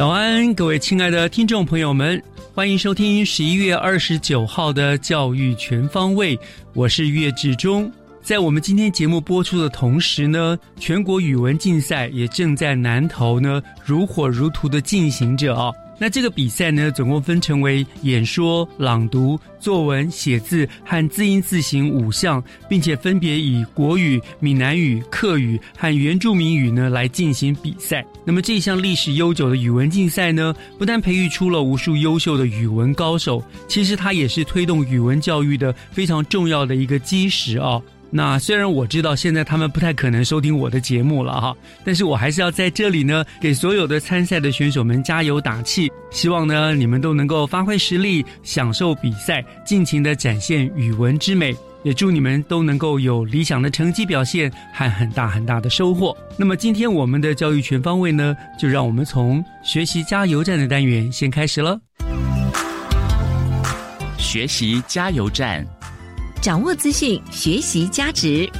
早安，各位亲爱的听众朋友们，欢迎收听十一月二十九号的《教育全方位》，我是岳志忠。在我们今天节目播出的同时呢，全国语文竞赛也正在南投呢如火如荼的进行着啊。那这个比赛呢，总共分成为演说、朗读、作文、写字和字音字形五项，并且分别以国语、闽南语、客语和原住民语呢来进行比赛。那么这项历史悠久的语文竞赛呢，不但培育出了无数优秀的语文高手，其实它也是推动语文教育的非常重要的一个基石啊。那虽然我知道现在他们不太可能收听我的节目了哈，但是我还是要在这里呢，给所有的参赛的选手们加油打气。希望呢，你们都能够发挥实力，享受比赛，尽情的展现语文之美。也祝你们都能够有理想的成绩表现和很大很大的收获。那么今天我们的教育全方位呢，就让我们从学习加油站的单元先开始了。学习加油站。掌握资讯，学习价值。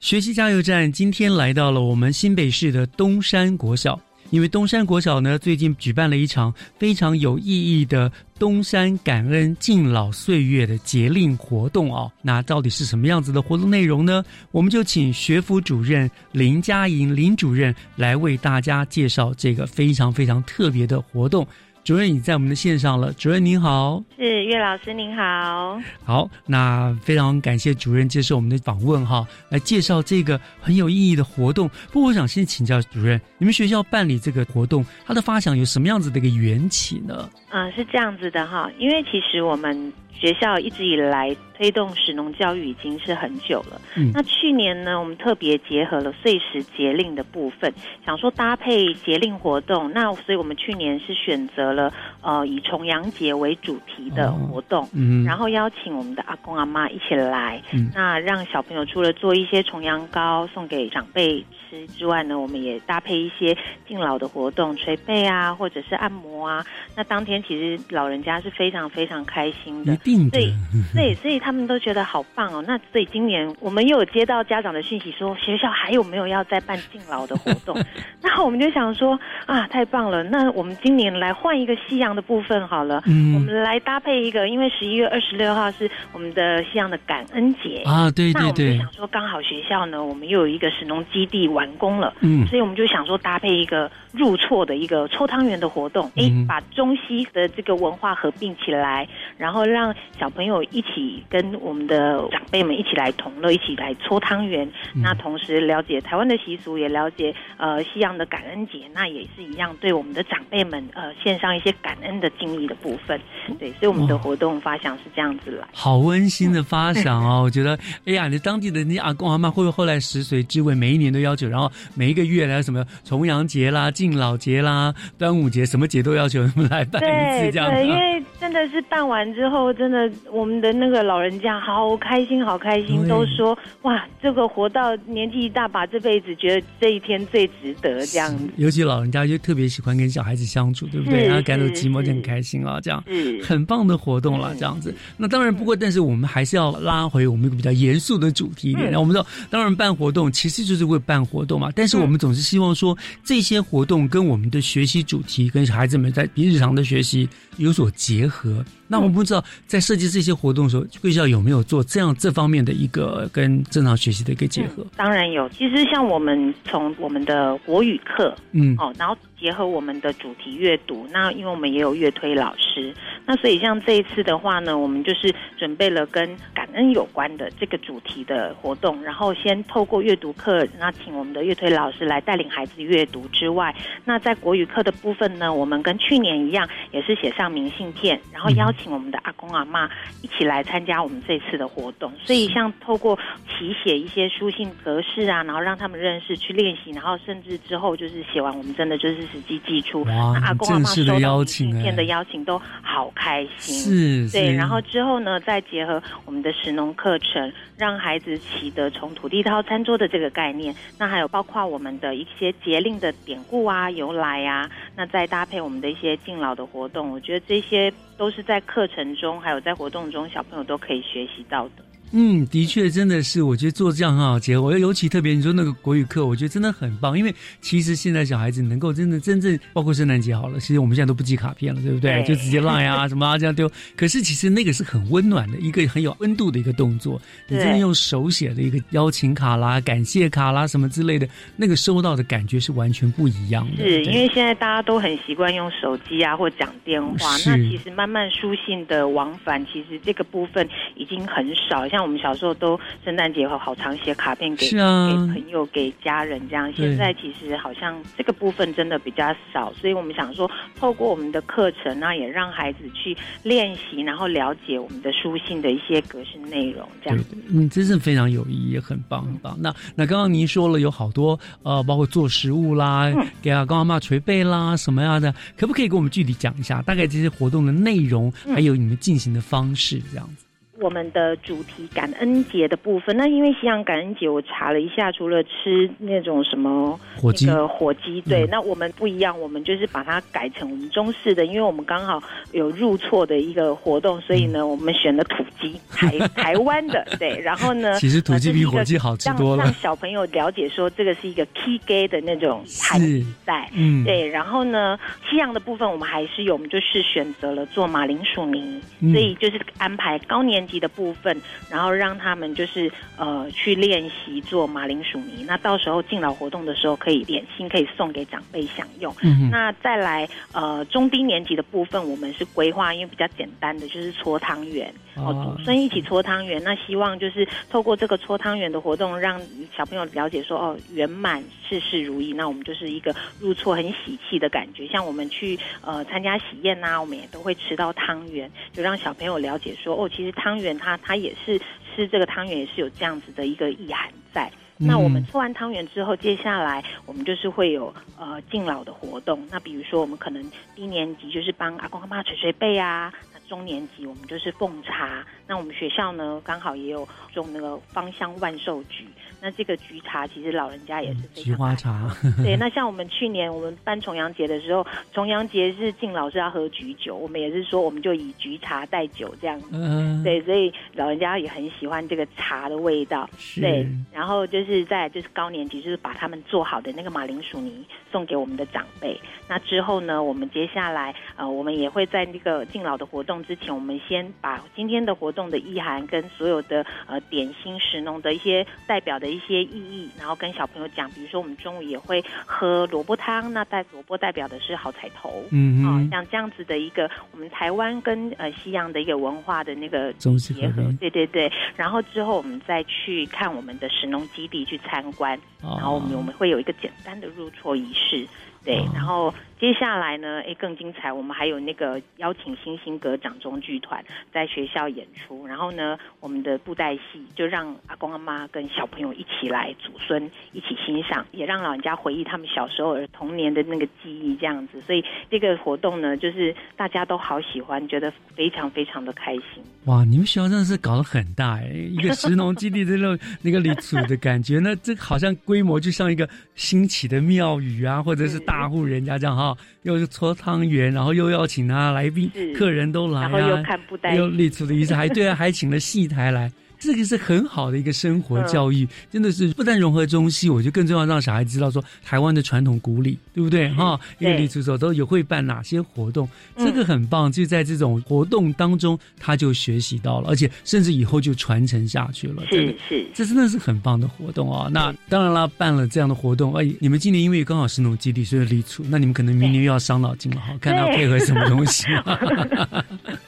学习加油站今天来到了我们新北市的东山国小，因为东山国小呢最近举办了一场非常有意义的东山感恩敬老岁月的节令活动哦。那到底是什么样子的活动内容呢？我们就请学府主任林佳莹林主任来为大家介绍这个非常非常特别的活动。主任已在我们的线上了，主任您好，是岳老师您好，好，那非常感谢主任接受我们的访问哈，来介绍这个很有意义的活动。不过我想先请教主任，你们学校办理这个活动，它的发想有什么样子的一个缘起呢？嗯，是这样子的哈，因为其实我们。学校一直以来推动使农教育已经是很久了。嗯，那去年呢，我们特别结合了碎石节令的部分，想说搭配节令活动。那所以我们去年是选择了呃以重阳节为主题的活动，嗯，然后邀请我们的阿公阿妈一起来，嗯，那让小朋友除了做一些重阳糕送给长辈。之之外呢，我们也搭配一些敬老的活动，捶背啊，或者是按摩啊。那当天其实老人家是非常非常开心的，对对，所以他们都觉得好棒哦。那所以今年我们又有接到家长的讯息，说学校还有没有要再办敬老的活动？那我们就想说啊，太棒了！那我们今年来换一个夕阳的部分好了，嗯，我们来搭配一个，因为十一月二十六号是我们的夕阳的感恩节啊，对对对，想说刚好学校呢，我们又有一个神农基地。完工了，嗯，所以我们就想说搭配一个入错的一个搓汤圆的活动，哎，把中西的这个文化合并起来，然后让小朋友一起跟我们的长辈们一起来同乐，一起来搓汤圆。那同时了解台湾的习俗，也了解呃西洋的感恩节，那也是一样对我们的长辈们呃献上一些感恩的敬意的部分。对，所以我们的活动发想是这样子来，好温馨的发想哦！我觉得，哎呀，你当地的你阿公阿妈会不会后来食髓知味，每一年都要求？然后每一个月来什么重阳节啦、敬老节啦、端午节，什么节都要求他们来办一次这样子。对，因为真的是办完之后，真的我们的那个老人家好开心，好开心，都说哇，这个活到年纪一大把，这辈子觉得这一天最值得这样子。尤其老人家就特别喜欢跟小孩子相处，对不对？然后赶走寂寞就很开心啊，这样很棒的活动了，这样子。那当然，不过但是我们还是要拉回我们一个比较严肃的主题一点。那我们知道，当然办活动其实就是为办活动嘛，但是我们总是希望说这些活动跟我们的学习主题跟孩子们在日常的学习有所结合。那我们不知道在设计这些活动的时候，贵校有没有做这样这方面的一个跟正常学习的一个结合？当然有。其实像我们从我们的国语课，嗯，哦，然后结合我们的主题阅读，那因为我们也有乐推老师，那所以像这一次的话呢，我们就是准备了跟感恩有关的这个主题的活动，然后先透过阅读课，那请我们的乐推老师来带领孩子阅读之外，那在国语课的部分呢，我们跟去年一样，也是写上明信片，然后邀请我们的阿公阿妈一起来参加我们这次的活动。所以像透过题写一些书信格式啊，然后让他们认识去练习，然后甚至之后就是写完，我们真的就是实际寄出。阿公阿妈收到明信片的邀请都好开心。是，对。然后之后呢，再结合我们的食农课程，让孩子习得从土地到餐桌的这个概念。那还有包括我们的一些节令的典故啊、由来啊，那再搭配我们的一些敬老的活动，我觉得这些都是在课程中还有在活动中，小朋友都可以学习到的。嗯，的确，真的是，我觉得做这样很好结合。我尤其特别，你说那个国语课，我觉得真的很棒。因为其实现在小孩子能够真的真正，包括圣诞节好了，其实我们现在都不寄卡片了，对不对？就直接赖啊什么啊这样丢。可是其实那个是很温暖的一个很有温度的一个动作。你真的用手写的一个邀请卡啦、感谢卡啦什么之类的，那个收到的感觉是完全不一样的。是因为现在大家都很习惯用手机啊或讲电话，那其实慢慢书信的往返，其实这个部分已经很少。像像我们小时候都圣诞节后好常写卡片给啊给朋友给家人这样，现在其实好像这个部分真的比较少，所以我们想说透过我们的课程，那也让孩子去练习，然后了解我们的书信的一些格式内容，这样嗯，真是非常有意义，也很棒很棒。那那刚刚您说了有好多呃，包括做食物啦，给阿公阿妈捶背啦什么样的，可不可以给我们具体讲一下，大概这些活动的内容，还有你们进行的方式这样子？我们的主题感恩节的部分，那因为西洋感恩节，我查了一下，除了吃那种什么火鸡，火鸡，对，那我们不一样，我们就是把它改成我们中式的，因为我们刚好有入错的一个活动，所以呢，我们选了土鸡，台台湾的，对，然后呢，其实土鸡比火鸡好吃多了，让小朋友了解说这个是一个 key gay 的那种含义在，嗯，对，然后呢，西洋的部分我们还是有，我们就是选择了做马铃薯泥，所以就是安排高年。级的部分，然后让他们就是呃去练习做马铃薯泥。那到时候敬老活动的时候，可以点心可以送给长辈享用。那再来呃中低年级的部分，我们是规划，因为比较简单的就是搓汤圆，哦祖孙一起搓汤圆。那希望就是透过这个搓汤圆的活动，让小朋友了解说哦圆满事事如意。那我们就是一个入错很喜气的感觉。像我们去呃参加喜宴呐，我们也都会吃到汤圆，就让小朋友了解说哦其实汤。圆它它也是吃这个汤圆也是有这样子的一个意涵在。那我们吃完汤圆之后，接下来我们就是会有呃敬老的活动。那比如说我们可能低年级就是帮阿公阿妈捶捶背啊。那中年级我们就是奉茶，那我们学校呢刚好也有种那个芳香万寿菊，那这个菊茶其实老人家也是非常菊花茶。对，那像我们去年我们办重阳节的时候，重阳节是敬老是要喝菊酒，我们也是说我们就以菊茶代酒这样。嗯，对，所以老人家也很喜欢这个茶的味道。对，然后就是在就是高年级就是把他们做好的那个马铃薯泥送给我们的长辈。那之后呢，我们接下来呃我们也会在那个敬老的活动。之前，我们先把今天的活动的意涵跟所有的呃点心食农的一些代表的一些意义，然后跟小朋友讲。比如说，我们中午也会喝萝卜汤，那带萝卜代表的是好彩头，嗯嗯，像这样子的一个我们台湾跟呃西洋的一个文化的那个结合，对对对。然后之后我们再去看我们的神农基地去参观，然后我们我们会有一个简单的入错仪式。对，然后接下来呢？哎，更精彩，我们还有那个邀请星星阁掌中剧团在学校演出，然后呢，我们的布袋戏就让阿公阿妈跟小朋友一起来，祖孙一起欣赏，也让老人家回忆他们小时候童年的那个记忆，这样子。所以这个活动呢，就是大家都好喜欢，觉得非常非常的开心。哇，你们学校真的是搞得很大哎，一个石农基地的那那个里祖的感觉，那这好像规模就像一个兴起的庙宇啊，或者是。大户人家这样哈，又是搓汤圆，然后又邀请啊来宾客人都来，然后又看布袋，又立出的仪式，还对啊，还请了戏台来。这个是很好的一个生活教育，真的是不但融合中西，我觉得更重要让小孩知道说台湾的传统古礼，对不对？哈，因为李出手都有会办哪些活动，这个很棒。就在这种活动当中，他就学习到了，而且甚至以后就传承下去了。是是，这真的是很棒的活动啊！那当然啦，办了这样的活动，哎，你们今年因为刚好是那种基地，所以立出，那你们可能明年又要伤脑筋了哈，看他配合什么东西。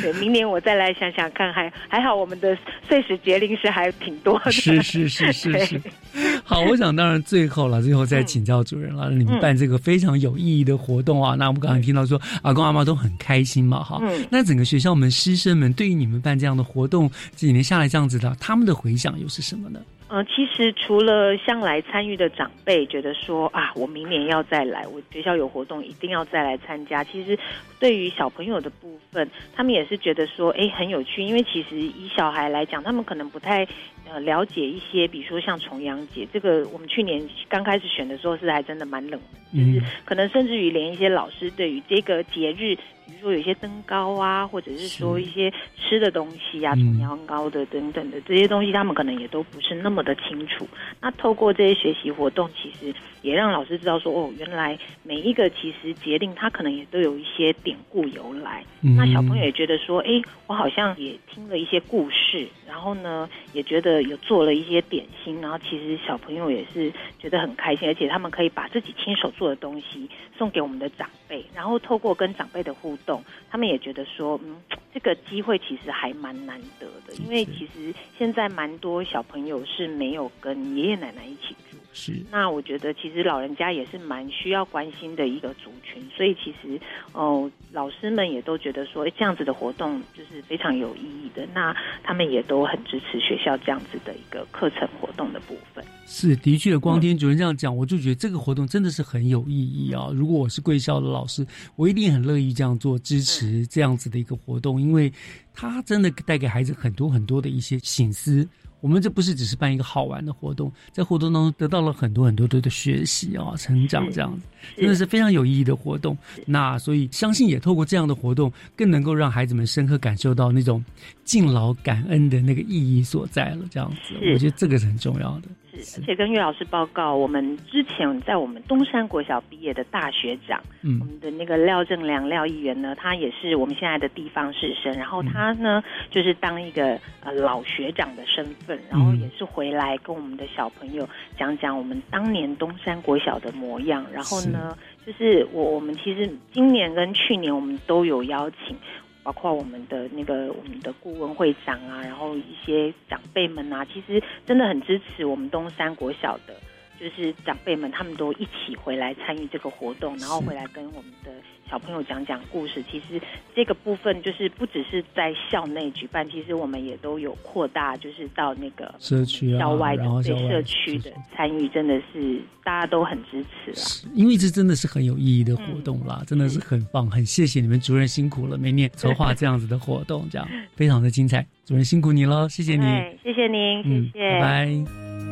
对，明年我再来想想看，还还好，我们的碎石节令是还挺多的。是是是是是。好，我想当然最后了，最后再请教主任了。你们办这个非常有意义的活动啊，那我们刚才听到说阿公阿妈都很开心嘛，哈。那整个学校我们师生们对于你们办这样的活动，这几年下来这样子的，他们的回响又是什么呢？嗯，其实除了向来参与的长辈觉得说啊，我明年要再来，我学校有活动一定要再来参加。其实对于小朋友的部分，他们也是觉得说，哎，很有趣。因为其实以小孩来讲，他们可能不太呃了解一些，比如说像重阳节这个，我们去年刚开始选的时候是还真的蛮冷的，就是可能甚至于连一些老师对于这个节日。比如说有一些登高啊，或者是说一些吃的东西啊，重阳糕的等等的这些东西，他们可能也都不是那么的清楚。那透过这些学习活动，其实也让老师知道说，哦，原来每一个其实节令，它可能也都有一些典故由来。那小朋友也觉得说，哎，我好像也听了一些故事，然后呢，也觉得有做了一些点心，然后其实小朋友也是觉得很开心，而且他们可以把自己亲手做的东西送给我们的长辈，然后透过跟长辈的互互动，他们也觉得说，嗯，这个机会其实还蛮难得的，因为其实现在蛮多小朋友是没有跟爷爷奶奶一起住。是，那我觉得其实老人家也是蛮需要关心的一个族群，所以其实哦，老师们也都觉得说，这样子的活动就是非常有意义的。那他们也都很支持学校这样子的一个课程活动的部分。是，的确，光天主任这样讲，我就觉得这个活动真的是很有意义啊！如果我是贵校的老师，我一定很乐意这样做，支持这样子的一个活动，因为他真的带给孩子很多很多的一些醒思。我们这不是只是办一个好玩的活动，在活动当中得到了很多很多多的学习啊，成长这样子，真的是非常有意义的活动。那所以相信也透过这样的活动，更能够让孩子们深刻感受到那种敬老感恩的那个意义所在了。这样子，我觉得这个是很重要的。是，而且跟岳老师报告，我们之前在我们东山国小毕业的大学长，嗯，我们的那个廖正良廖议员呢，他也是我们现在的地方士绅，然后他呢就是当一个呃老学长的身份，然后也是回来跟我们的小朋友讲讲我们当年东山国小的模样，然后呢，就是我我们其实今年跟去年我们都有邀请。包括我们的那个我们的顾问会长啊，然后一些长辈们啊，其实真的很支持我们东山国小的，就是长辈们他们都一起回来参与这个活动，然后回来跟我们的。小朋友讲讲故事，其实这个部分就是不只是在校内举办，其实我们也都有扩大，就是到那个社区、校外的对社区的参与，真的是大家都很支持了。因为这真的是很有意义的活动啦，真的是很棒，很谢谢你们主任辛苦了，每年筹划这样子的活动，这样 非常的精彩。主任辛苦你了，谢谢你，谢谢您，谢谢，拜拜。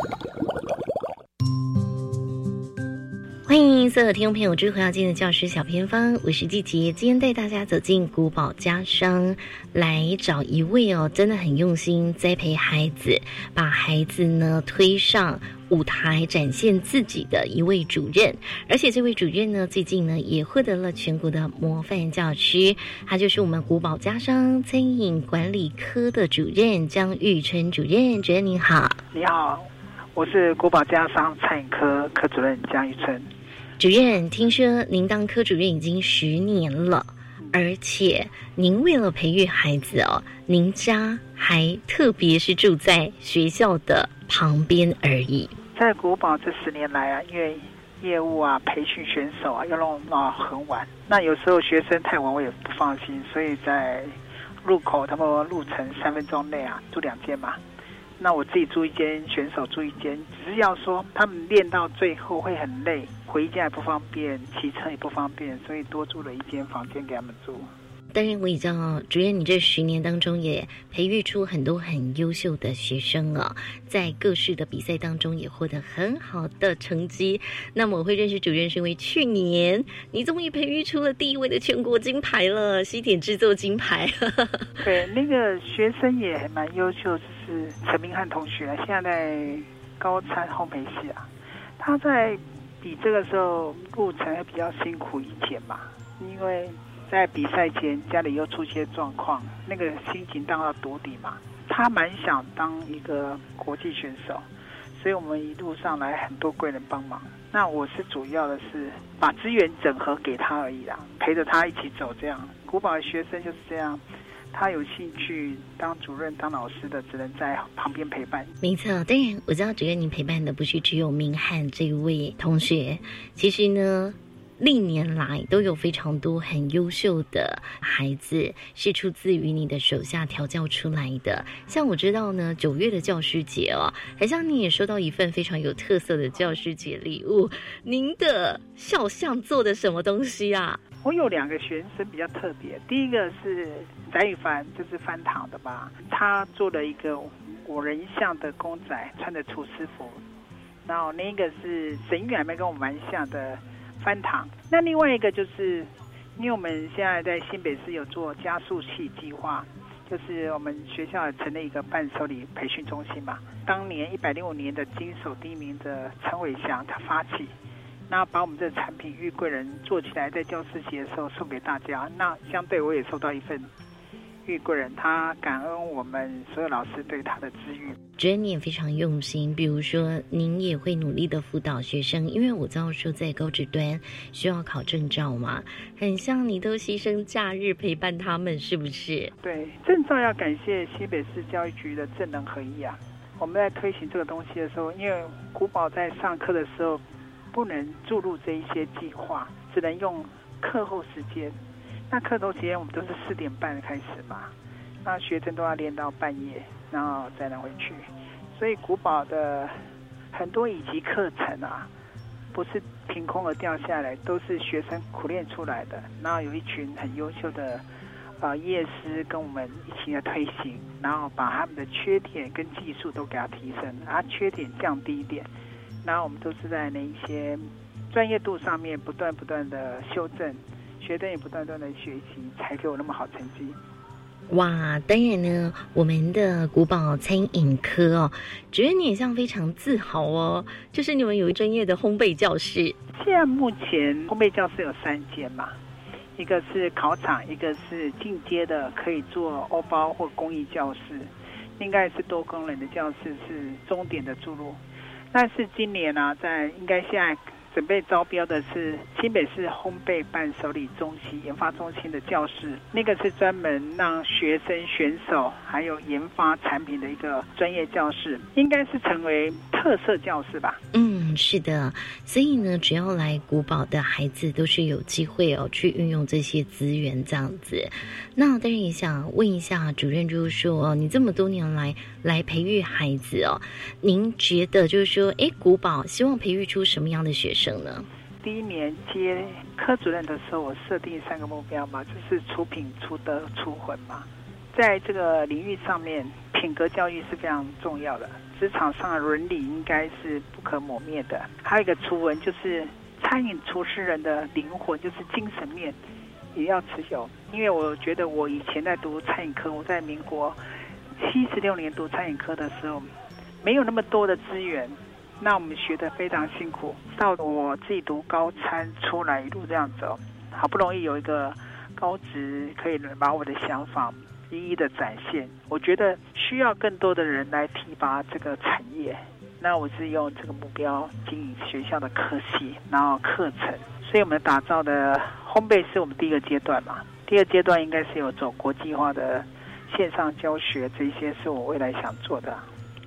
欢迎所有听众朋友，追回到今天的教师小偏方，我是季杰，今天带大家走进古堡家商，来找一位哦，真的很用心栽培孩子，把孩子呢推上舞台，展现自己的一位主任。而且这位主任呢，最近呢也获得了全国的模范教师，他就是我们古堡家商餐饮管理科的主任张玉春主任。主任您好，你好，我是古堡家商餐饮科科主任江玉春。主任，听说您当科主任已经十年了，而且您为了培育孩子哦，您家还特别是住在学校的旁边而已。在国宝这十年来啊，因为业务啊、培训选手啊，要弄到很晚，那有时候学生太晚我也不放心，所以在路口他们路程三分钟内啊，住两间嘛。那我自己住一间，选手住一间，只是要说他们练到最后会很累，回家也不方便，骑车也不方便，所以多住了一间房间给他们住。当然，我也知道，主任，你这十年当中也培育出很多很优秀的学生啊，在各式的比赛当中也获得很好的成绩。那么，我会认识主任是因为去年你终于培育出了第一位的全国金牌了，西点制作金牌。对，那个学生也蛮优秀，是陈明翰同学，现在在高餐烘焙系啊。他在比这个时候路程会比较辛苦一点嘛，因为。在比赛前，家里又出现状况，那个心情当然堵底嘛。他蛮想当一个国际选手，所以我们一路上来很多贵人帮忙。那我是主要的是把资源整合给他而已啦，陪着他一起走。这样，古堡的学生就是这样，他有兴趣当主任、当老师的，只能在旁边陪伴。没错，当然我知道，主任您陪伴的不是只有明翰这位同学，其实呢。历年来都有非常多很优秀的孩子是出自于你的手下调教出来的。像我知道呢，九月的教师节哦，好像你也收到一份非常有特色的教师节礼物。您的肖像做的什么东西啊？我有两个学生比较特别，第一个是翟宇凡，就是翻糖的吧，他做了一个我人像的公仔，穿着厨师服。然后另一个是沈玉还没跟我蛮像的。翻糖。那另外一个就是，因为我们现在在新北市有做加速器计划，就是我们学校成立一个伴手礼培训中心嘛。当年一百零五年的金手第一名的陈伟祥他发起，那把我们这个产品玉贵人做起来，在教师节的时候送给大家。那相对我也收到一份。玉贵人，他感恩我们所有老师对他的资源，觉得你也非常用心。比如说，您也会努力的辅导学生，因为我知道说在高职端需要考证照嘛，很像你都牺牲假日陪伴他们，是不是？对，证照要感谢西北市教育局的正能合一啊。我们在推行这个东西的时候，因为古堡在上课的时候不能注入这一些计划，只能用课后时间。那课头时间我们都是四点半开始嘛，那学生都要练到半夜，然后再能回去。所以古堡的很多乙级课程啊，不是凭空而掉下来，都是学生苦练出来的。然后有一群很优秀的啊业师跟我们一起来推行，然后把他们的缺点跟技术都给他提升，啊缺点降低一点。然后我们都是在那一些专业度上面不断不断的修正。学生也不断断的学习，才给我那么好成绩。哇，当然呢，我们的古堡餐饮科哦，觉得你也像非常自豪哦，就是你们有一专业的烘焙教室。现在目前烘焙教室有三间嘛，一个是考场，一个是进阶的可以做欧包或工艺教室，应该是多功能的教室是终点的注入。但是今年呢，在应该现在。准备招标的是新北市烘焙伴手礼中心研发中心的教室，那个是专门让学生选手还有研发产品的一个专业教室，应该是成为特色教室吧？嗯，是的。所以呢，只要来古堡的孩子都是有机会哦，去运用这些资源这样子。那但是也想问一下主任，就是说，你这么多年来来培育孩子哦，您觉得就是说，哎，古堡希望培育出什么样的学生？呢？第一年接科主任的时候，我设定三个目标嘛，就是出品、出德、出魂嘛。在这个领域上面，品格教育是非常重要的，职场上的伦理应该是不可磨灭的。还有一个出文，就是餐饮厨师人的灵魂，就是精神面也要持有。因为我觉得我以前在读餐饮科，我在民国七十六年读餐饮科的时候，没有那么多的资源。那我们学的非常辛苦，到我自己读高参出来一路这样走，好不容易有一个高职可以把我的想法一一的展现。我觉得需要更多的人来提拔这个产业。那我是用这个目标经营学校的科系，然后课程。所以我们打造的烘焙是我们第一个阶段嘛，第二阶段应该是有走国际化的线上教学，这些是我未来想做的。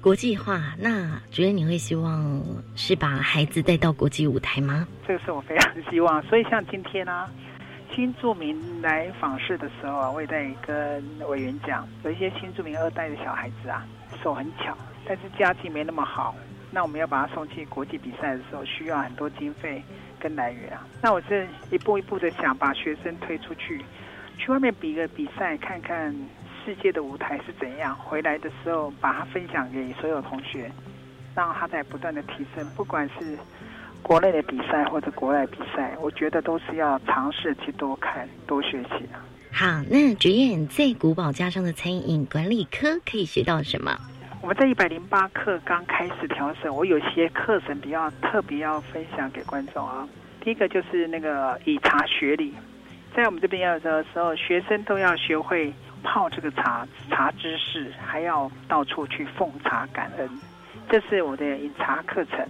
国际化，那主任你会希望是把孩子带到国际舞台吗？这个是我非常希望。所以像今天呢，新住民来访视的时候啊，我也在跟委员讲，有一些新住民二代的小孩子啊，手很巧，但是家境没那么好。那我们要把他送去国际比赛的时候，需要很多经费跟来源啊。那我是一步一步的想把学生推出去，去外面比个比赛，看看世界的舞台是怎样。回来的时候，把它分享给所有同学，让他在不断的提升。不管是国内的比赛或者国外比赛，我觉得都是要尝试去多看、多学习啊。好，那主演在古堡家上的餐饮管理科可以学到什么？我们在一百零八课刚开始调整，我有些课程比较特别要分享给观众啊。第一个就是那个以茶学理，在我们这边要的时候，学生都要学会泡这个茶，茶知识，还要到处去奉茶感恩，这是我的饮茶课程。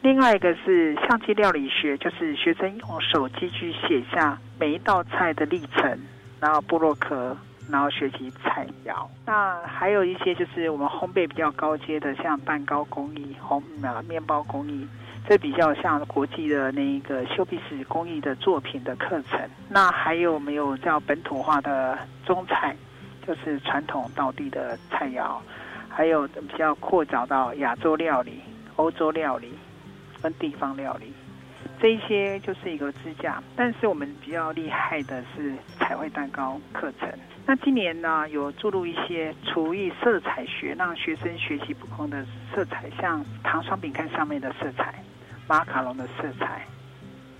另外一个是相机料理学，就是学生用手机去写下每一道菜的历程，然后布洛克。然后学习菜肴，那还有一些就是我们烘焙比较高阶的，像蛋糕工艺、烘啊面包工艺，这比较像国际的那一个修比斯工艺的作品的课程。那还有没有叫本土化的中菜，就是传统道地的菜肴，还有比较扩展到亚洲料理、欧洲料理跟地方料理。这一些就是一个支架，但是我们比较厉害的是彩绘蛋糕课程。那今年呢，有注入一些厨艺色彩学，让学生学习不同的色彩，像糖霜饼干上面的色彩、马卡龙的色彩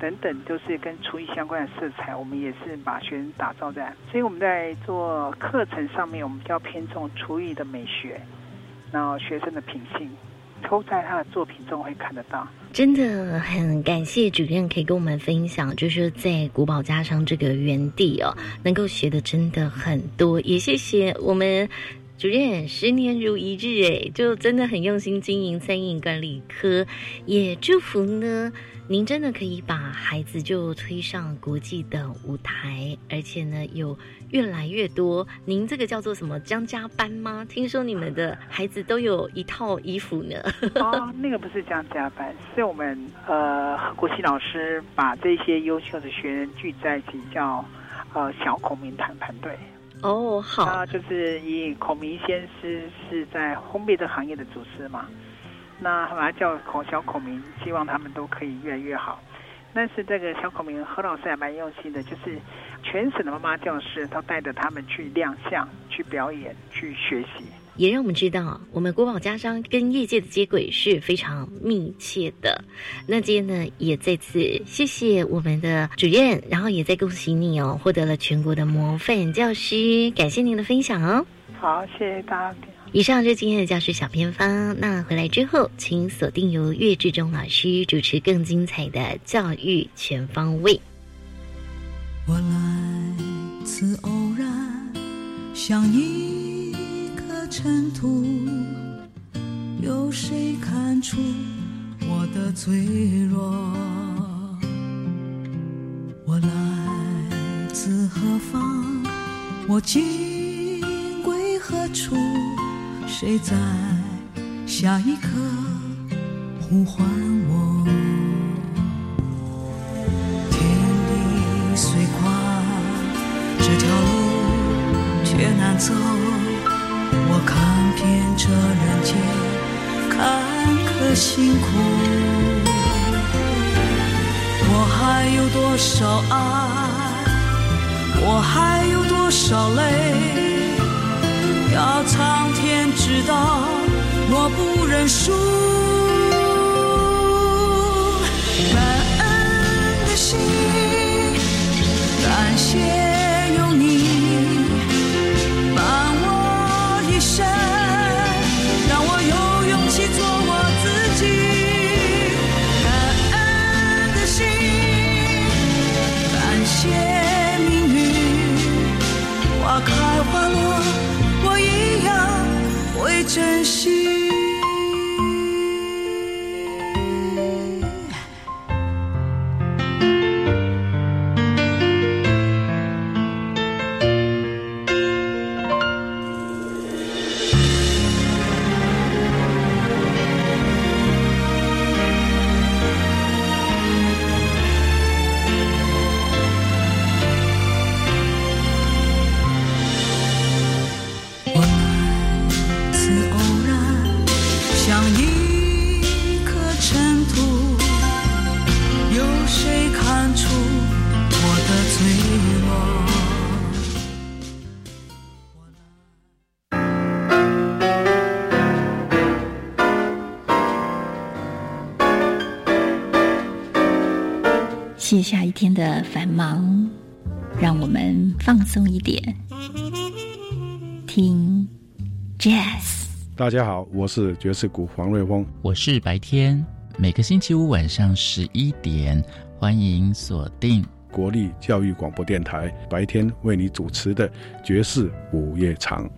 等等，都是跟厨艺相关的色彩，我们也是把学生打造在。所以我们在做课程上面，我们比较偏重厨艺的美学，然后学生的品性。都在他的作品中会看得到，真的很感谢主任可以跟我们分享，就是在古堡家商这个园地哦，能够学的真的很多，也谢谢我们主任十年如一日，哎，就真的很用心经营餐饮管理科，也祝福呢。您真的可以把孩子就推上国际的舞台，而且呢，有越来越多。您这个叫做什么江家班吗？听说你们的孩子都有一套衣服呢。哦，那个不是江家班，是我们呃国际老师把这些优秀的学员聚在一起，叫呃小孔明谈团队。哦，好，那就是以孔明先师是在烘焙这行业的祖师嘛。那把他叫孔小孔明，希望他们都可以越来越好。但是这个小孔明何老师还蛮用心的，就是全省的妈妈教师都带着他们去亮相、去表演、去学习，也让我们知道我们国宝家商跟业界的接轨是非常密切的。那今天呢，也再次谢谢我们的主任，然后也再恭喜你哦，获得了全国的模范教师，感谢您的分享哦。好，谢谢大家。以上就是今天的教师小偏方。那回来之后，请锁定由岳志忠老师主持更精彩的教育全方位。我来自偶然，像一颗尘土，有谁看出我的脆弱？我来自何方？我今归何处？谁在下一刻呼唤我？天地虽宽，这条路却难走。我看遍这人间坎坷辛苦，我还有多少爱？我还有多少泪？要苍天知道，我不认输。感恩的心，感谢繁忙，让我们放松一点，听 Jazz。大家好，我是爵士鼓黄瑞峰，我是白天，每个星期五晚上十一点，欢迎锁定国立教育广播电台白天为你主持的爵士午夜场。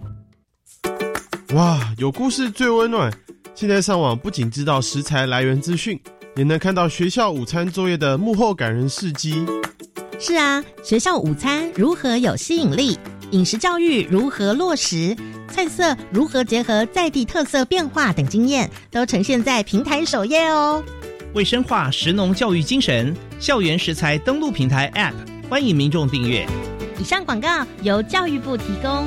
哇，有故事最温暖！现在上网不仅知道食材来源资讯，也能看到学校午餐作业的幕后感人事迹。是啊，学校午餐如何有吸引力？饮食教育如何落实？菜色如何结合在地特色变化等经验，都呈现在平台首页哦。为深化食农教育精神，校园食材登录平台 App，欢迎民众订阅。以上广告由教育部提供。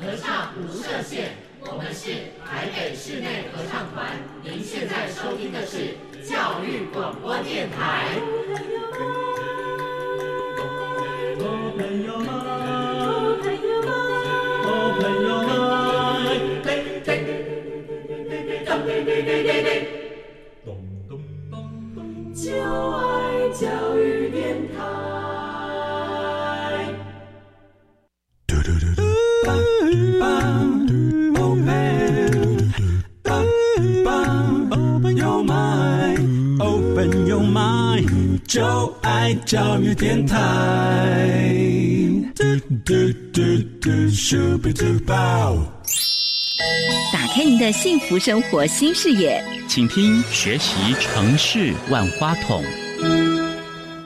合唱无设限，我们是台北室内合唱团。您现在收听的是教育广播电台。朋友们，朋友们，朋友们，嘿嘿，咚咚咚咚咚，就爱教育就爱教育电台。打开您的幸福生活新视野，请听学习城市万花筒。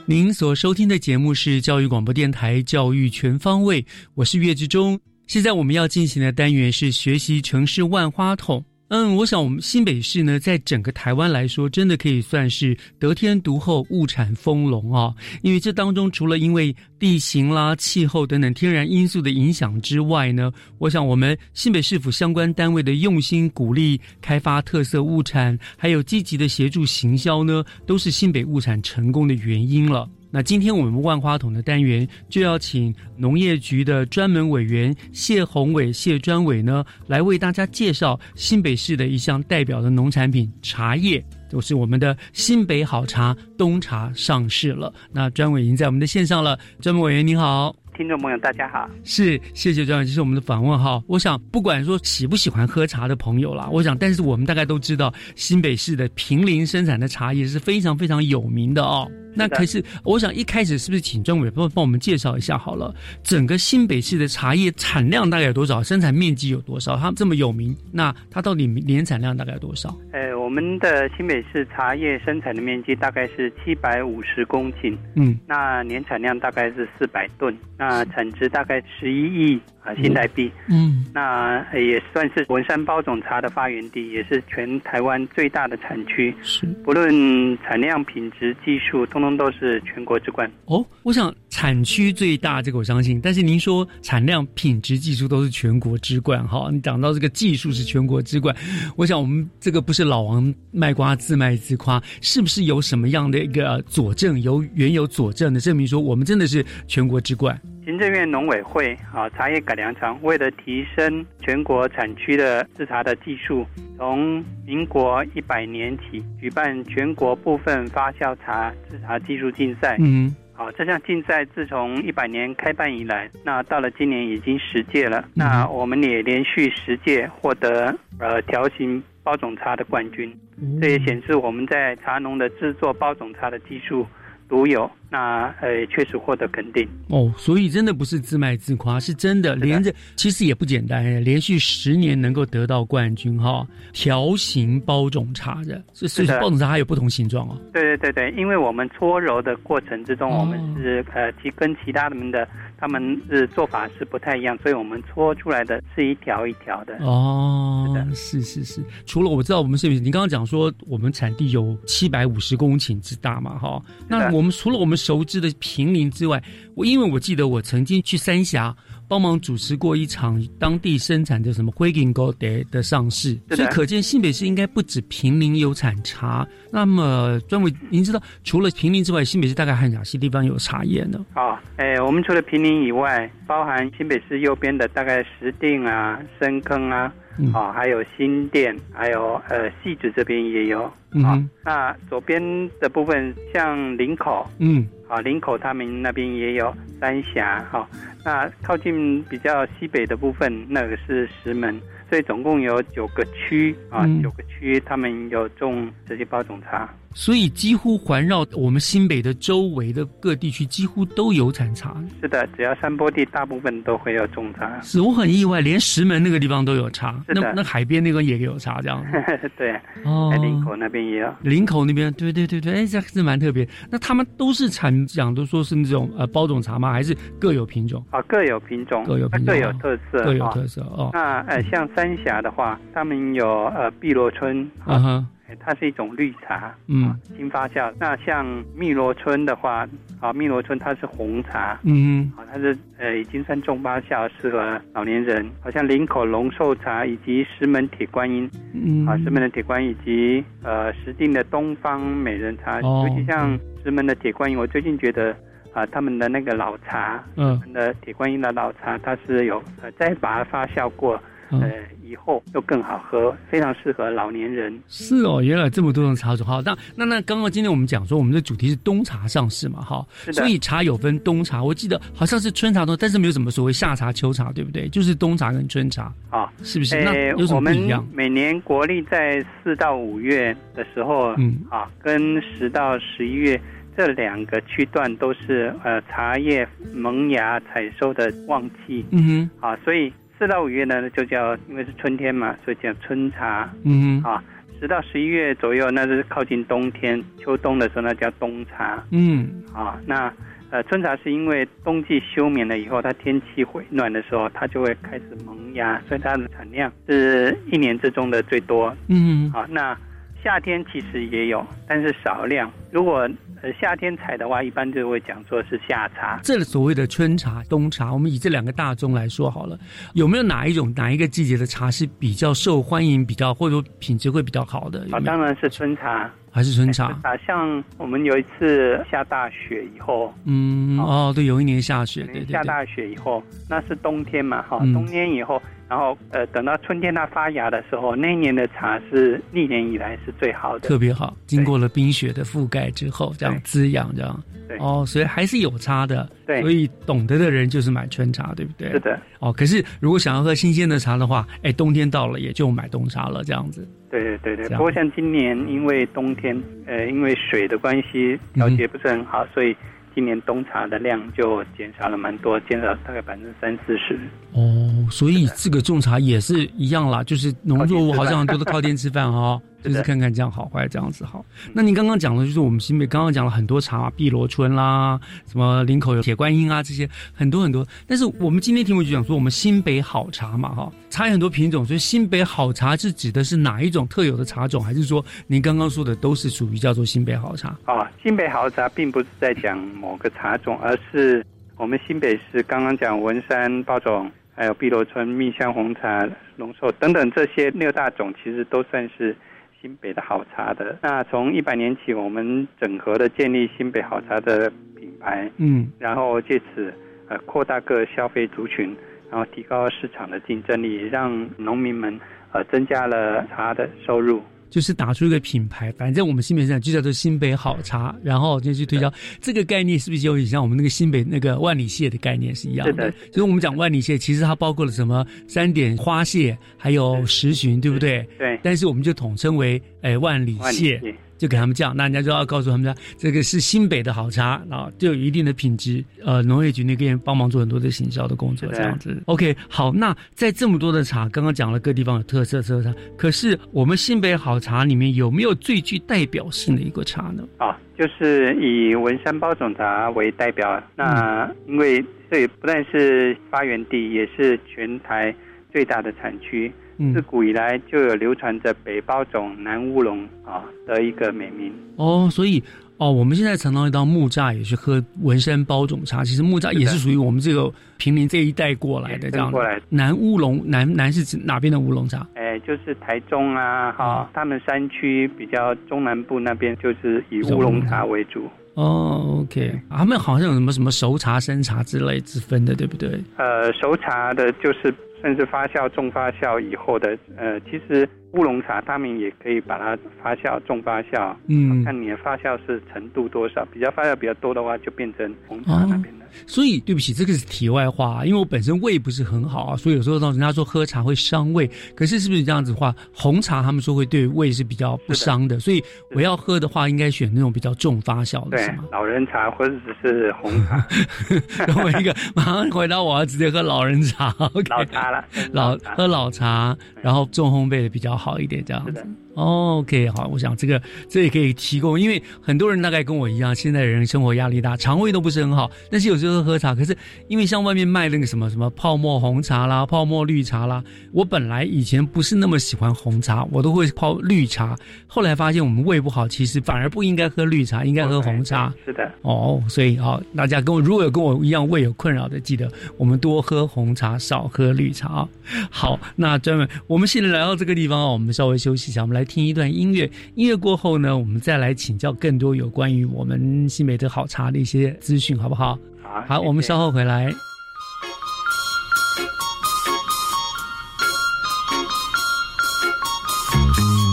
您所收听的节目是教育广播电台《教育全方位》，我是岳志忠。现在我们要进行的单元是学习城市万花筒。嗯，我想我们新北市呢，在整个台湾来说，真的可以算是得天独厚、物产丰隆啊。因为这当中，除了因为地形啦、气候等等天然因素的影响之外呢，我想我们新北市府相关单位的用心鼓励开发特色物产，还有积极的协助行销呢，都是新北物产成功的原因了。那今天我们万花筒的单元就要请农业局的专门委员谢宏伟谢专委呢，来为大家介绍新北市的一项代表的农产品茶叶，就是我们的新北好茶冬茶上市了。那专委已经在我们的线上了，专门委员您好。听众朋友，大家好，是谢谢专员，这是我们的访问哈。我想，不管说喜不喜欢喝茶的朋友啦，我想，但是我们大概都知道，新北市的平林生产的茶叶是非常非常有名的哦。那可是，我想一开始是不是请专委帮帮我们介绍一下好了？整个新北市的茶叶产量大概有多少？生产面积有多少？它这么有名，那它到底年产量大概有多少？呃，我们的新北市茶叶生产的面积大概是七百五十公顷，嗯，那年产量大概是四百吨，那产值大概十一亿。啊，新台币，嗯，那也算是文山包种茶的发源地，也是全台湾最大的产区。是，不论产量、品质、技术，通通都是全国之冠。哦，我想产区最大，这个我相信。但是您说产量、品质、技术都是全国之冠，哈，你讲到这个技术是全国之冠，我想我们这个不是老王卖瓜自卖自夸，是不是有什么样的一个佐证，有原有佐证的证明说我们真的是全国之冠？行政院农委会啊，茶叶改良厂为了提升全国产区的制茶的技术，从民国一百年起举办全国部分发酵茶制茶技术竞赛。嗯，好，这项竞赛自从一百年开办以来，那到了今年已经十届了。那我们也连续十届获得呃条形包种茶的冠军，这也显示我们在茶农的制作包种茶的技术。独有，那呃确实获得肯定哦，所以真的不是自卖自夸，是真的连着，其实也不简单，连续十年能够得到冠军哈。条形包种茶的，是是包种茶还有不同形状哦。对对对对，因为我们搓揉的过程之中，我们是呃其跟其他的们的他们是做法是不太一样，所以我们搓出来的是一条一条的。哦，是是是。除了我知道我们是，你刚刚讲说我们产地有七百五十公顷之大嘛，哈。那我们除了我们熟知的平林之外，我因为我记得我曾经去三峡。帮忙主持过一场当地生产的什么灰金高德的上市，所以可见新北市应该不止平林有产茶。那么专委，您知道除了平林之外，新北市大概还有哪些地方有茶叶呢？哦，哎，我们除了平林以外，包含新北市右边的大概石碇啊、深坑啊，啊，还有新店，还有呃戏子这边也有。嗯，那左边的部分像林口，嗯，啊，林口他们那边也有三峡，哈。那靠近比较西北的部分，那个是石门，所以总共有九个区啊，九个区他们有种这些包种茶。所以几乎环绕我们新北的周围的各地区，几乎都有产茶。是的，只要山坡地，大部分都会有种茶。是我很意外，连石门那个地方都有茶。是的，那海边那个也有茶，这样。对，哦，林口那边也有。林口那边，对对对对，哎，这是蛮特别。那他们都是产讲都说是那种呃包种茶吗？还是各有品种？啊，各有品种，各有品种，各有特色，各有特色哦。那呃，像三峡的话，他们有呃碧螺春。啊哈。它是一种绿茶，嗯，新发酵。那像汨罗春的话，啊，汨罗春它是红茶，嗯，啊，它是呃已经算重发酵，适合老年人。好像林口龙寿茶以及石门铁观音，嗯，啊，石门的铁观音以及呃石碇的东方美人茶，尤其像石门的铁观音，我最近觉得啊，他们的那个老茶，嗯，的铁观音的老茶，它是有呃再把它发酵过。呃，以后又更好喝，非常适合老年人。是哦，原来这么多种茶种。好，那那那刚刚今天我们讲说，我们的主题是冬茶上市嘛，哈，所以茶有分冬茶。我记得好像是春茶多，但是没有什么所谓夏茶、秋茶，对不对？就是冬茶跟春茶啊，是不是？那有什么不一样？每年国历在四到五月的时候，嗯，啊，跟十到十一月这两个区段都是呃茶叶萌芽采收的旺季。嗯哼，啊，所以。四到五月呢，就叫因为是春天嘛，所以叫春茶。嗯啊，十到十一月左右，那是靠近冬天、秋冬的时候，那叫冬茶。嗯啊，那呃，春茶是因为冬季休眠了以后，它天气回暖的时候，它就会开始萌芽，所以它的产量是一年之中的最多。嗯啊，那夏天其实也有，但是少量。如果呃，夏天采的话，一般就会讲说是夏茶。这所谓的春茶、冬茶，我们以这两个大宗来说好了，有没有哪一种、哪一个季节的茶是比较受欢迎、比较或者说品质会比较好的？啊，当然是春茶，还是春茶啊？像我们有一次下大雪以后，嗯，哦，对，有一年下雪，对对，下大雪以后，那是冬天嘛，哈，冬天以后。然后，呃，等到春天它发芽的时候，那一年的茶是历年以来是最好的，特别好。经过了冰雪的覆盖之后，这样滋养，这样。对。哦，所以还是有差的。对。所以懂得的人就是买春茶，对不对？是的。哦，可是如果想要喝新鲜的茶的话，哎，冬天到了也就买冬茶了，这样子。对对对对。不过像今年因为冬天，呃，因为水的关系调节不是很好，所以。今年冬茶的量就减少了蛮多，减少大概百分之三四十。哦，所以这个种茶也是一样啦，就是农作物好像很多靠天吃饭哈。就是看看这样好坏这样子好。那您刚刚讲的，就是我们新北刚刚讲了很多茶嘛，碧螺春啦，什么林口有铁观音啊，这些很多很多。但是我们今天题目就讲说，我们新北好茶嘛，哈，茶有很多品种，所以新北好茶是指的是哪一种特有的茶种，还是说您刚刚说的都是属于叫做新北好茶？啊，新北好茶并不是在讲某个茶种，而是我们新北市刚刚讲文山包种，还有碧螺春、蜜香红茶、龙寿等等这些六大种，其实都算是。新北的好茶的，那从一百年起，我们整合的建立新北好茶的品牌，嗯，然后借此呃扩大各消费族群，然后提高市场的竞争力，让农民们呃增加了茶的收入。就是打出一个品牌，反正我们新北上就叫做新北好茶，然后就去推销这个概念，是不是有点像我们那个新北那个万里蟹的概念是一样的？所以我们讲万里蟹，其实它包括了什么三点花蟹，还有石旬，对不对？对。但是我们就统称为诶万里蟹。就给他们讲，那人家就要告诉他们家这个是新北的好茶，然后就有一定的品质。呃，农业局那边帮忙做很多的行销的工作，这样子。OK，好，那在这么多的茶，刚刚讲了各地方有特色特色茶，可是我们新北好茶里面有没有最具代表性的一个茶呢？啊，就是以文山包种茶为代表。那因为这也不但是发源地，也是全台最大的产区。自古以来就有流传着北包种、南乌龙啊的一个美名。哦，所以哦，我们现在常常到木栅也是喝文山包种茶，其实木栅也是属于我们这个平林这一带过来的这样。过来。南乌龙，南南是指哪边的乌龙茶？哎，就是台中啊，哈，他们山区比较中南部那边就是以乌龙茶为主。哦，OK，他们好像有什么什么熟茶、生茶之类之分的，对不对？呃，熟茶的就是。甚至发酵、重发酵以后的，呃，其实乌龙茶他们也可以把它发酵、重发酵，嗯，看你的发酵是程度多少，比较发酵比较多的话，就变成红茶那边的。所以，对不起，这个是题外话，因为我本身胃不是很好啊，所以有时候人家说喝茶会伤胃，可是是不是这样子的话，红茶他们说会对胃是比较不伤的，所以我要喝的话，应该选那种比较重发酵的，是吗？老人茶或者只是红茶。我一个马上回答，我要直接喝老人茶，老茶了，老喝老茶，然后重烘焙的比较好一点，这样子。OK，好，我想这个这也可以提供，因为很多人大概跟我一样，现在人生活压力大，肠胃都不是很好，但是有时候喝茶，可是因为像外面卖那个什么什么泡沫红茶啦、泡沫绿茶啦，我本来以前不是那么喜欢红茶，我都会泡绿茶，后来发现我们胃不好，其实反而不应该喝绿茶，应该喝红茶。是的，哦，所以好，大家跟我如果有跟我一样胃有困扰的，记得我们多喝红茶，少喝绿茶。好，那专门我们现在来到这个地方啊，我们稍微休息一下，我们来。听一段音乐，音乐过后呢，我们再来请教更多有关于我们新美的好茶的一些资讯，好不好？好，好，我们稍后回来。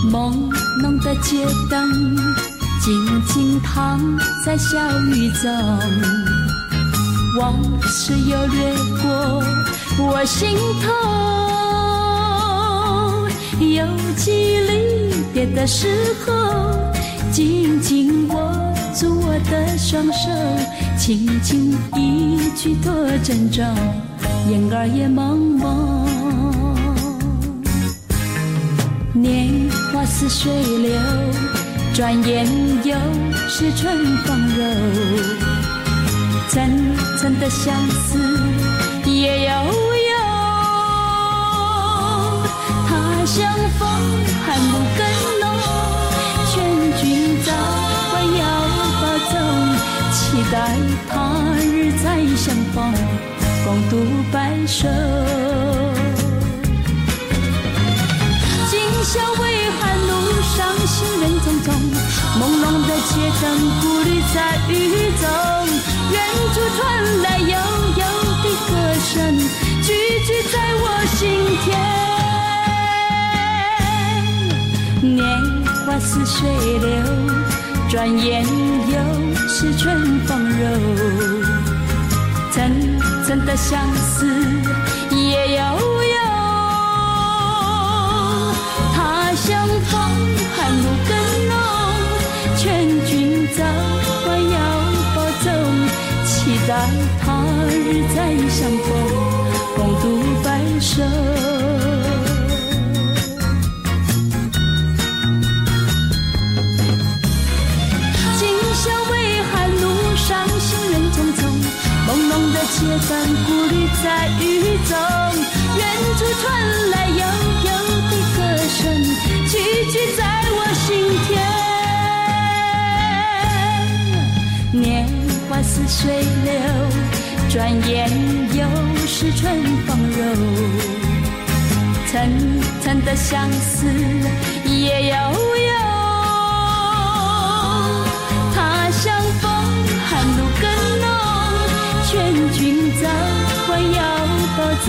朦胧的街灯静静躺在小雨中，往事又掠过我心头。尤其离别的时候，紧紧握住我的双手，轻轻一句多珍重，眼儿也蒙蒙。年华似水流，转眼又是春风柔，层层的相思相逢寒露更浓，劝君早晚要保重，期待他日再相逢，共度白首。今宵微寒路上行人匆匆，朦胧的街灯孤立在雨中，远处传来悠悠的歌声，句句在我心田。年华似水流，转眼又是春风柔。层层的相思也悠悠，他乡风寒露更浓，劝君早晚要保重，期待他日再相逢，共度白首。在雨中，远处传来悠悠的歌声，句句在我心田。年华似水流，转眼又是春风柔。层层的相思也悠悠，他乡风寒露更浓。劝君早要保重，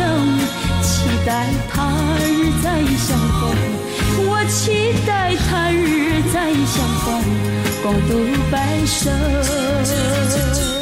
期待他日再相逢。我期待他日再相逢，共度白首。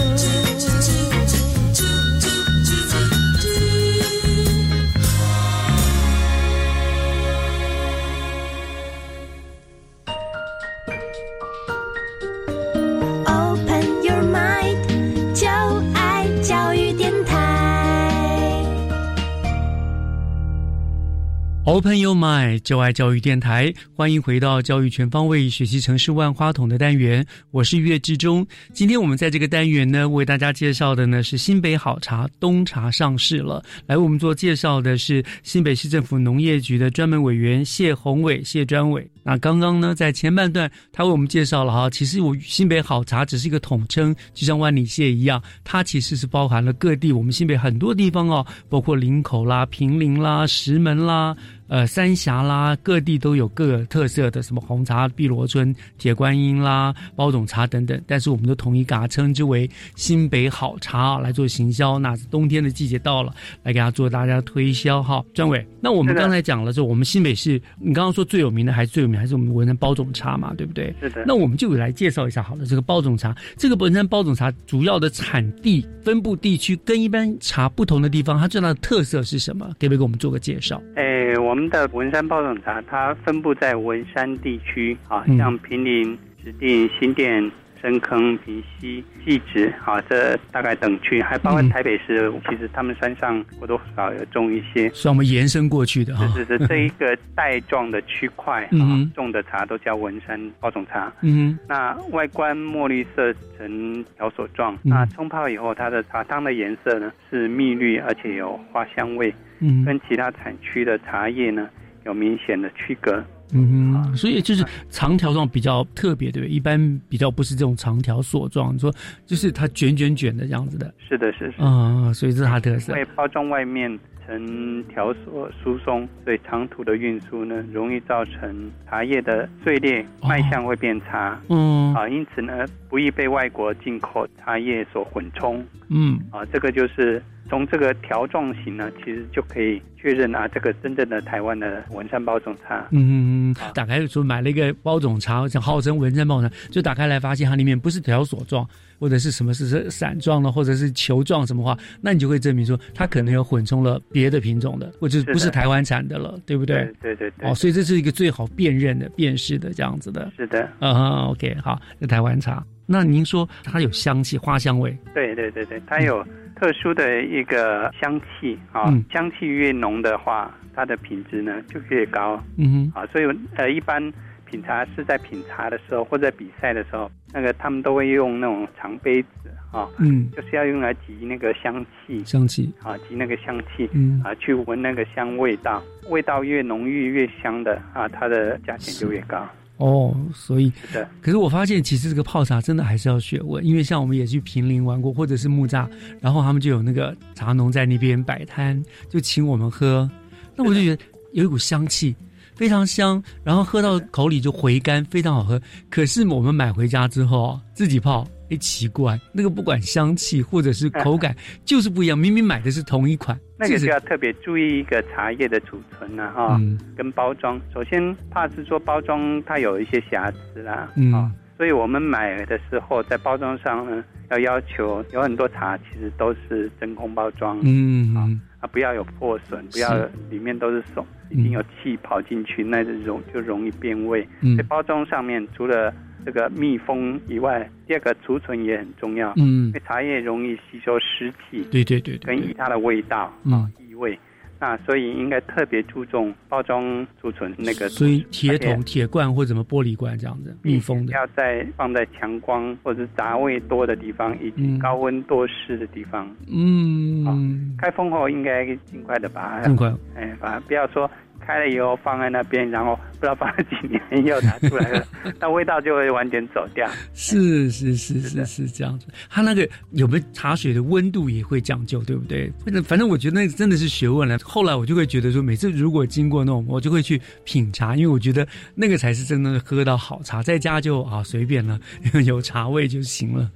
Open Your Mind，就爱教育电台，欢迎回到教育全方位学习城市万花筒的单元，我是岳志忠。今天我们在这个单元呢，为大家介绍的呢是新北好茶冬茶上市了。来为我们做介绍的是新北市政府农业局的专门委员谢宏伟谢专伟。那刚刚呢，在前半段他为我们介绍了哈，其实我新北好茶只是一个统称，就像万里蟹一样，它其实是包含了各地我们新北很多地方哦，包括林口啦、平林啦、石门啦。呃，三峡啦，各地都有各个特色的，什么红茶、碧螺春、铁观音啦、包种茶等等，但是我们都统一给它称之为新北好茶来做行销。那冬天的季节到了，来给它做大家推销哈。专委，那我们刚才讲了说，我们新北市，你刚刚说最有名的还是最有名还是我们文山包种茶嘛，对不对？是的。那我们就来介绍一下好了，这个包种茶，这个文山包种茶主要的产地、分布地区跟一般茶不同的地方，它最大的特色是什么？可不可以给我们做个介绍？哎，我。我们的文山包种茶，它分布在文山地区啊，像平林、石碇、新店、深坑、平溪、汐止啊，这大概等区，还包括台北市。其实他们山上多多少少有种一些，是我们延伸过去的哈。是是是，这一个带状的区块啊，种的茶都叫文山包种茶。嗯，那外观墨绿色呈条索状，那冲泡以后，它的茶汤的颜色呢是蜜绿，而且有花香味。嗯，跟其他产区的茶叶呢有明显的区隔。嗯哼，所以就是长条状比较特别，对不对？一般比较不是这种长条索状，你说就是它卷卷卷的这样子的。是的，是是。啊，所以这是它特色。因为包装外面呈条索疏松，所以长途的运输呢容易造成茶叶的碎裂，卖相会变差。嗯，啊，因此呢不易被外国进口茶叶所混充。嗯，啊，这个就是。从这个条状型呢，其实就可以确认啊，这个真正的台湾的文山包种茶。嗯，打开说买了一个包种茶，像号称文山包种茶，就打开来发现它里面不是条索状，或者是什么是散状的，或者是球状什么话，那你就会证明说它可能有混充了别的品种的，或者不是台湾产的了，对不对？对对对。哦，所以这是一个最好辨认的、辨识的这样子的。是的。嗯，OK，好，那台湾茶。那您说它有香气、花香味？对对对对，它有。特殊的一个香气啊，香气越浓的话，它的品质呢就越高。嗯哼，啊，所以呃，一般品茶是在品茶的时候或者比赛的时候，那个他们都会用那种长杯子啊，嗯，就是要用来集那个香气，香气。啊，集那个香气，嗯。啊，去闻那个香味道，味道越浓郁越香的啊，它的价钱就越高。哦，所以，可是我发现其实这个泡茶真的还是要学问，因为像我们也去平林玩过，或者是木栅，然后他们就有那个茶农在那边摆摊，就请我们喝，那我就觉得有一股香气，非常香，然后喝到口里就回甘，非常好喝。可是我们买回家之后自己泡。哎，奇怪，那个不管香气或者是 口感，就是不一样。明明买的是同一款，那个就要特别注意一个茶叶的储存了哈，跟包装。首先，怕是说包装它有一些瑕疵啦，啊，所以我们买的时候在包装上呢，要要求有很多茶其实都是真空包装，嗯啊，啊不要有破损，不要里面都是手，已经有气跑进去，那就容就容易变味。在包装上面除了这个密封以外，第二个储存也很重要。嗯，因为茶叶容易吸收湿气，对对对，跟以它的味道啊异味，那所以应该特别注重包装储存那个。所以铁桶、铁罐或什么玻璃罐这样子密封的，要在放在强光或者杂味多的地方，以及高温多湿的地方。嗯，好，开封后应该尽快的把它，尽快，哎，把不要说。开了以后放在那边，然后不知道放了几年又拿出来了，那味道就会完全走掉。是是是是是这样子。它那个有没有茶水的温度也会讲究，对不对？反正反正我觉得那真的是学问了。后来我就会觉得说，每次如果经过那种，我就会去品茶，因为我觉得那个才是真的喝到好茶。在家就啊随便了，有茶味就行了。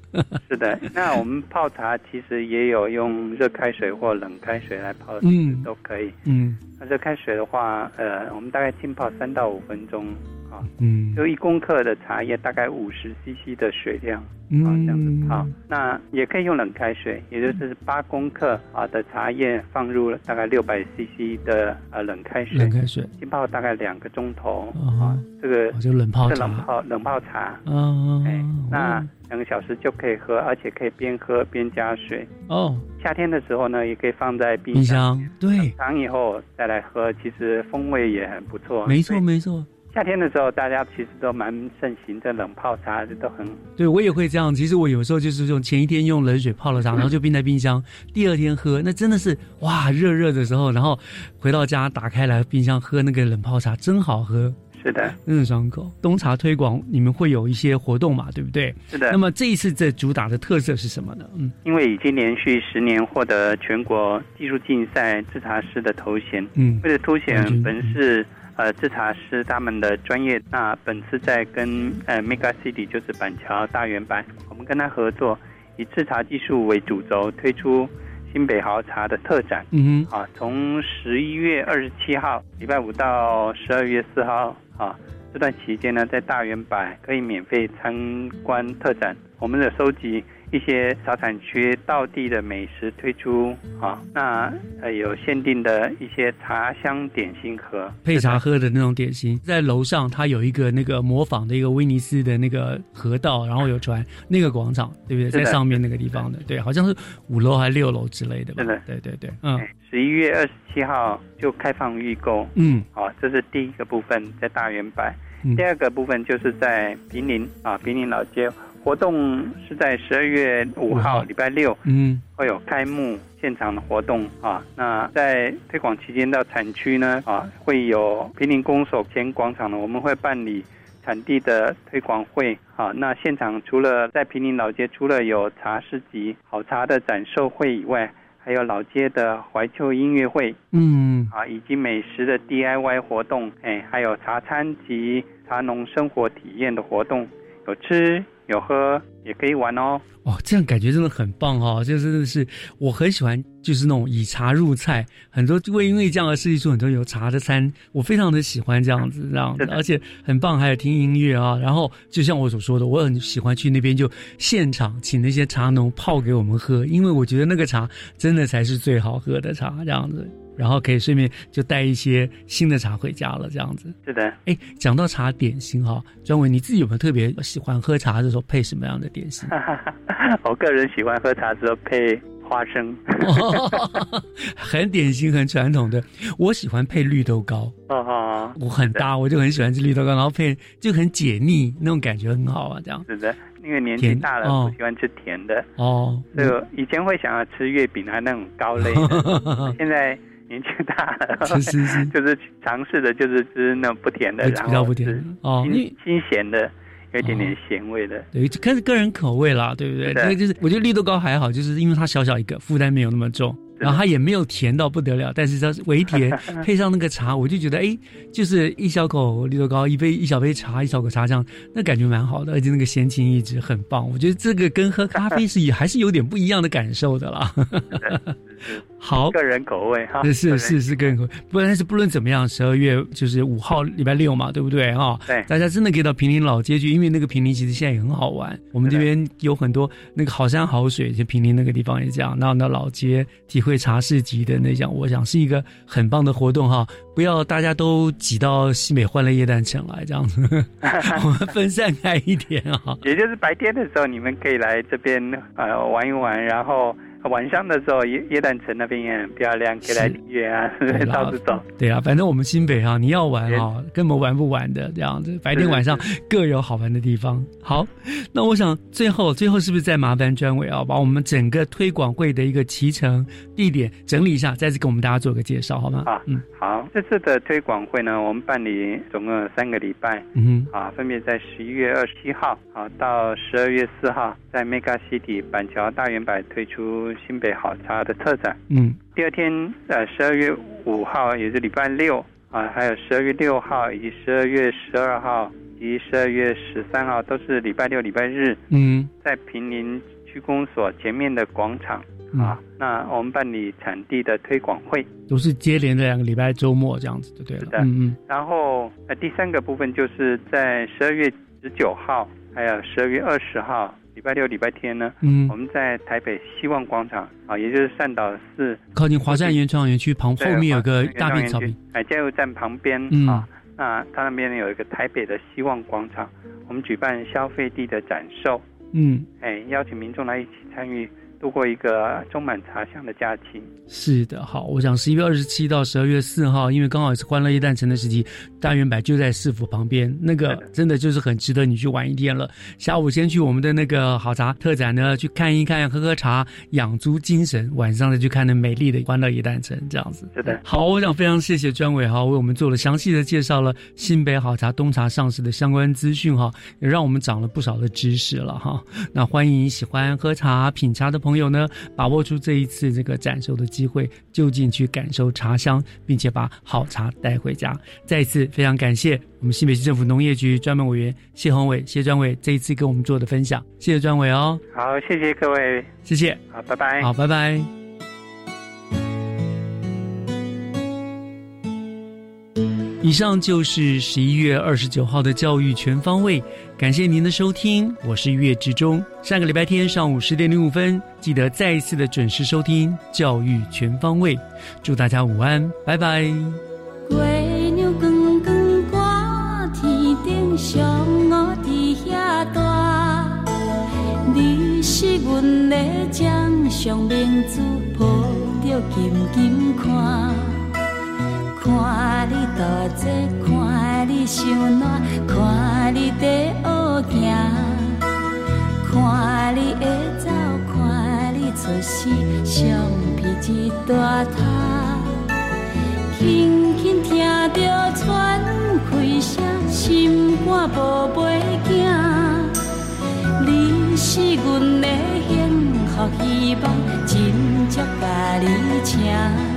是的，那我们泡茶其实也有用热开水或冷开水来泡，嗯，都可以。嗯，那热开水的话。呃，我们大概浸泡三到五分钟，啊，嗯，就一公克的茶叶大概五十 CC 的水量，嗯，这样子泡。那也可以用冷开水，也就是八公克啊的茶叶放入了大概六百 CC 的呃冷开水，冷开水。浸泡大概两个钟头啊，这个就冷泡茶，冷泡冷泡茶，嗯，哎，那两个小时就可以喝，而且可以边喝边加水。哦，夏天的时候呢，也可以放在冰冰箱，对，冷藏以后再来喝，其实风味也很不错。没错，没错。夏天的时候，大家其实都蛮盛行的冷泡茶，都很。对我也会这样。其实我有时候就是用前一天用冷水泡了茶，然后就冰在冰箱，第二天喝，那真的是哇，热热的时候，然后回到家打开来冰箱喝那个冷泡茶，真好喝。是的，真的爽口。冬茶推广，你们会有一些活动嘛？对不对？是的。那么这一次这主打的特色是什么呢？嗯，因为已经连续十年获得全国技术竞赛制茶师的头衔，嗯，为了凸显本市。呃，制茶师他们的专业，那本次在跟呃 Mega City 就是板桥大圆板，我们跟他合作，以制茶技术为主轴，推出新北豪茶的特展。嗯哼，啊，从十一月二十七号礼拜五到十二月四号啊，这段期间呢，在大圆板可以免费参观特展，我们的收集。一些茶产区道地的美食推出啊，那呃有限定的一些茶香点心盒，配茶喝的那种点心，在楼上它有一个那个模仿的一个威尼斯的那个河道，然后有船那个广场，对不对？在上面那个地方的，对，好像是五楼还是六楼之类的吧？是的，对对对，嗯，十一月二十七号就开放预购，嗯，好，这是第一个部分在大圆柏，第二个部分就是在平林啊，平林老街。活动是在十二月五号，礼拜六，嗯，会有开幕现场的活动啊。那在推广期间到产区呢，啊，会有平林公所前广场呢，我们会办理产地的推广会啊。那现场除了在平林老街，除了有茶市集、好茶的展售会以外，还有老街的怀旧音乐会，嗯，啊，以及美食的 DIY 活动，哎，还有茶餐及茶农生活体验的活动，有吃。有喝也可以玩哦。哦，这样感觉真的很棒哈！就真的是我很喜欢，就是那种以茶入菜，很多会因为这样而设计出很多有茶的餐，我非常的喜欢这样子，这样子，而且很棒。还有听音乐啊，然后就像我所说的，我很喜欢去那边就现场请那些茶农泡给我们喝，因为我觉得那个茶真的才是最好喝的茶，这样子。然后可以顺便就带一些新的茶回家了，这样子。是的。哎，讲到茶点心哈，专伟你自己有没有特别喜欢喝茶的时候配什么样的点心？我个人喜欢喝茶的时候配花生，很典型、很传统的。我喜欢配绿豆糕，哦，我很搭，我就很喜欢吃绿豆糕，然后配就很解腻，那种感觉很好啊，这样。是的，因为年纪大了，不喜欢吃甜的哦。这个以前会想要吃月饼啊那种糕类的，现在年纪大了，是是是，就是尝试的就是吃那种不甜的，然后比较不甜哦，新新咸的。有一点点咸味的，对，看个人口味啦，对不对？那就是我觉得绿豆糕还好，就是因为它小小一个，负担没有那么重，然后它也没有甜到不得了，但是它微甜，配上那个茶，我就觉得哎，就是一小口绿豆糕，一杯一小杯茶，一小口茶这样，那感觉蛮好的，而且那个闲情逸致很棒。我觉得这个跟喝咖啡是也还是有点不一样的感受的啦。好，个人口味哈，是是是个人口味。不但是不论怎么样，十二月就是五号礼拜六嘛，对不对哈？对，大家真的可以到平林老街去，因为那个平林其实现在也很好玩。我们这边有很多那个好山好水，就平林那个地方也这样。那那老街体会茶市集的那讲，我想是一个很棒的活动哈。不要大家都挤到西美欢乐夜诞城来这样子，我 们 分散开一点啊。也就是白天的时候，你们可以来这边呃玩一玩，然后。晚上的时候，耶耶诞城那边也很漂亮，可以来体验啊，到处走。对啊，反正我们新北哈，你要玩啊，根本玩不完的这样子。白天晚上各有好玩的地方。好，那我想最后最后是不是再麻烦专委啊，把我们整个推广会的一个骑程地点整理一下，再次给我们大家做个介绍，好吗？啊，嗯，好。这次的推广会呢，我们办理总共有三个礼拜，嗯，啊，分别在十一月二十七号啊到十二月四号，在 Mega City 板桥大圆柏推出。新北好茶的特展，嗯，第二天呃十二月五号也是礼拜六啊，还有十二月六号以及十二月十二号以及十二月十三号都是礼拜六礼拜日，嗯，在平林区公所前面的广场啊。那我们办理产地的推广会，都是接连的两个礼拜周末这样子就对了。嗯嗯。然后呃，第三个部分就是在十二月十九号，还有十二月二十号。礼拜六、礼拜天呢，嗯，我们在台北希望广场啊，也就是善导寺靠近华山原创园区旁，后面有个大片草坪，哎，加油站旁边啊，那它那边有一个台北的希望广场，我们举办消费地的展售，嗯，哎，邀请民众来一起参与。度过一个充满茶香的假期。是的，好，我想十一月二十七到十二月四号，因为刚好是欢乐一诞城的时期，大圆柏就在市府旁边，那个真的就是很值得你去玩一天了。下午先去我们的那个好茶特展呢，去看一看，喝喝茶，养足精神。晚上再去看那美丽的欢乐一诞城，这样子。是的，好，我想非常谢谢专委哈，为我们做了详细的介绍了新北好茶东茶上市的相关资讯哈，也让我们长了不少的知识了哈。那欢迎喜欢喝茶品茶的朋友。朋友呢，把握住这一次这个展售的机会，就近去感受茶香，并且把好茶带回家。再一次非常感谢我们新北市政府农业局专门委员谢宏伟谢专委这一次跟我们做的分享，谢谢专委哦。好，谢谢各位，谢谢，好，拜拜，好，拜拜。以上就是十一月二十九号的教育全方位，感谢您的收听，我是月志忠。下个礼拜天上午十点零五分，记得再一次的准时收听教育全方位。祝大家午安，拜拜。你是阮的掌上明珠，抱着紧紧看。看你多嘴，看你想暖，看你在学行，看你会走，看你出世，相片一大塔，轻轻听着喘气声，心肝宝贝囝，你是阮的幸福希望，真足甲你请。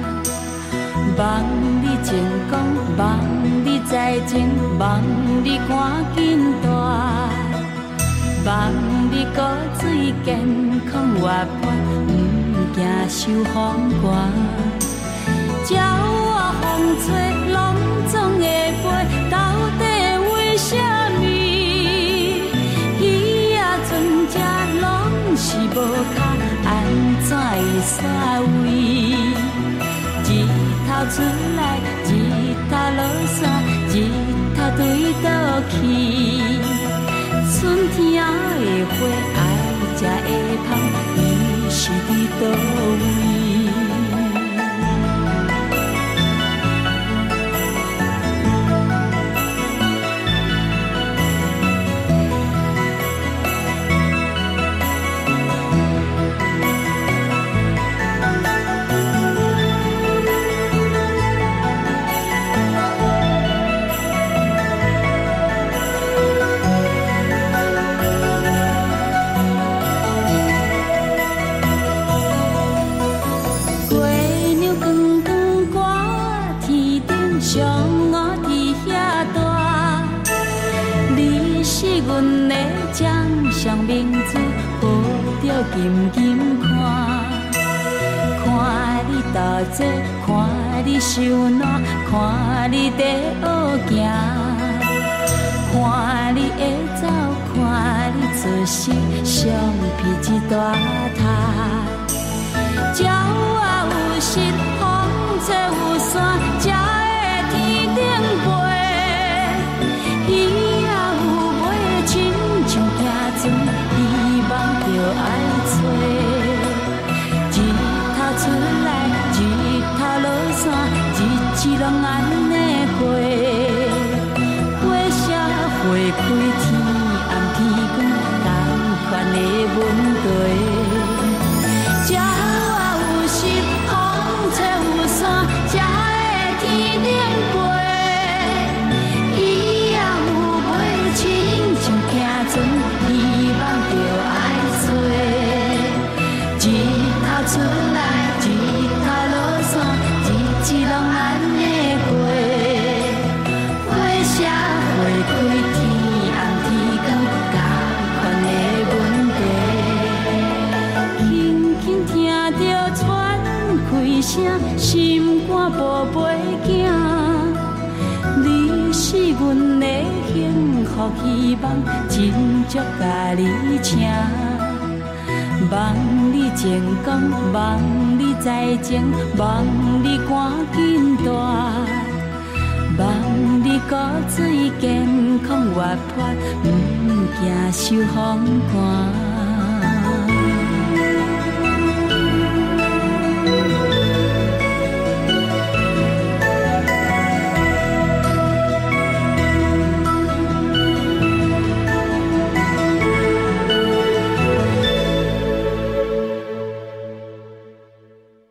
望你成功，望你再情，望你赶紧大，望你骨水健康？活泼，不惊受风寒。鸟我风吹，拢总会飞，到底为什么？鱼仔船只拢是无脚，安怎会煞位？头出来，日头落山，日头对倒去。春天的花爱食的香，伊是伫倒位？坐，看你受难，看你在学行，看你会走，看你做事，相片一大塔。鸟啊有翅，风吹有望，真足甲你请。望你成功，望你再前，望你赶紧大，望你骨髓健康活泼，毋惊受风寒。